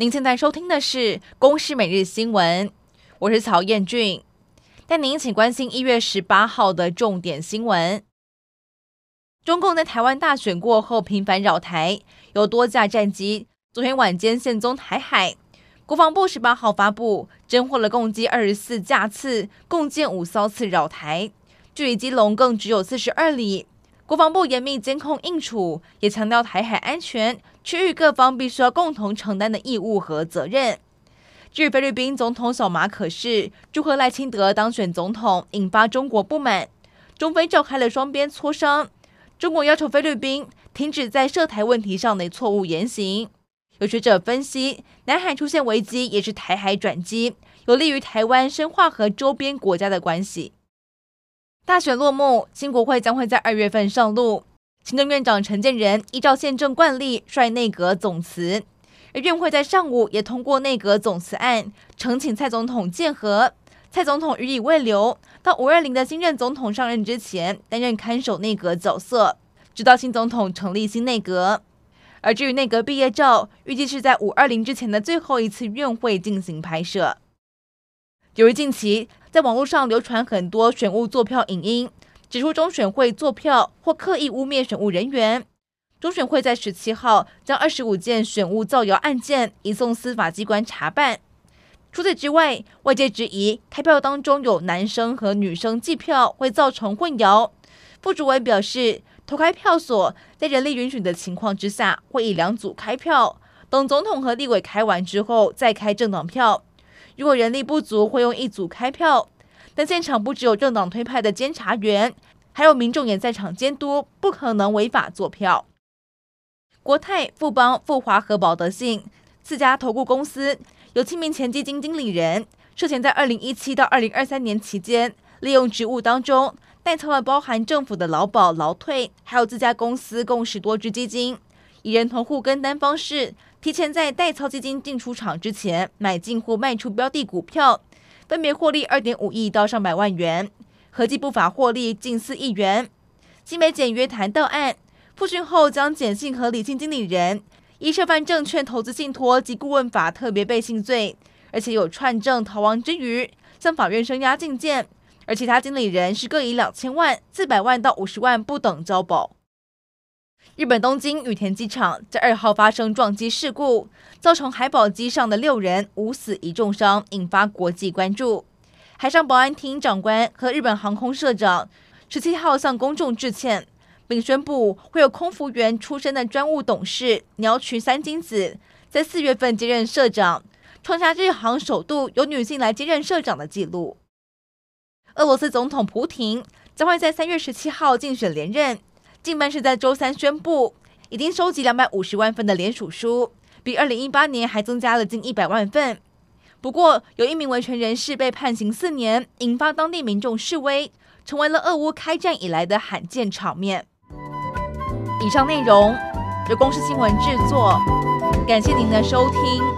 您现在收听的是《公视每日新闻》，我是曹彦俊，带您请关心一月十八号的重点新闻。中共在台湾大选过后频繁扰台，有多架战机昨天晚间现踪台海。国防部十八号发布，侦获了共计二十四架次，共建五艘次扰台，距离基隆更只有四十二里。国防部严密监控应处，也强调台海安全区域各方必须要共同承担的义务和责任。据菲律宾总统小马可是祝贺赖清德当选总统，引发中国不满，中菲召开了双边磋商，中国要求菲律宾停止在涉台问题上的错误言行。有学者分析，南海出现危机也是台海转机，有利于台湾深化和周边国家的关系。大选落幕，新国会将会在二月份上路。行政院长陈建仁依照宪政惯例率内阁总辞，而院会在上午也通过内阁总辞案，呈请蔡总统建和。蔡总统予以慰留，到五二零的新任总统上任之前，担任看守内阁角色，直到新总统成立新内阁。而至于内阁毕业照，预计是在五二零之前的最后一次院会进行拍摄。由于近期在网络上流传很多选务作票影音，指出中选会作票或刻意污蔑选务人员。中选会在十七号将二十五件选务造谣案件移送司法机关查办。除此之外，外界质疑开票当中有男生和女生计票会造成混淆。副主委表示，投开票所在人力允许的情况之下，会以两组开票，等总统和立委开完之后再开政党票。如果人力不足，会用一组开票，但现场不只有政党推派的监察员，还有民众也在场监督，不可能违法作票。国泰、富邦、富华和保德信四家投顾公司有七名前基金经理人涉嫌在二零一七到二零二三年期间，利用职务当中代操了包含政府的劳保、劳退，还有自家公司共十多支基金，以人头户跟单方式。提前在代操基金进出场之前买进或卖出标的股票，分别获利二点五亿到上百万元，合计不法获利近四亿元。新北检约谈到案，复讯后将简姓和李姓经理人依涉犯证券投资信托及顾问法特别背信罪，而且有串证逃亡之余，向法院声押禁见。而其他经理人是各以两千万、四百万到五十万不等交保。日本东京羽田机场在二号发生撞击事故，造成海保机上的六人五死一重伤，引发国际关注。海上保安厅长官和日本航空社长十七号向公众致歉，并宣布会有空服员出身的专务董事鸟取三金子在四月份接任社长，创下日航首度由女性来接任社长的纪录。俄罗斯总统普廷将会在三月十七号竞选连任。近办是在周三宣布，已经收集两百五十万份的联署书，比二零一八年还增加了近一百万份。不过，有一名维权人士被判刑四年，引发当地民众示威，成为了俄乌开战以来的罕见场面。以上内容由公视新闻制作，感谢您的收听。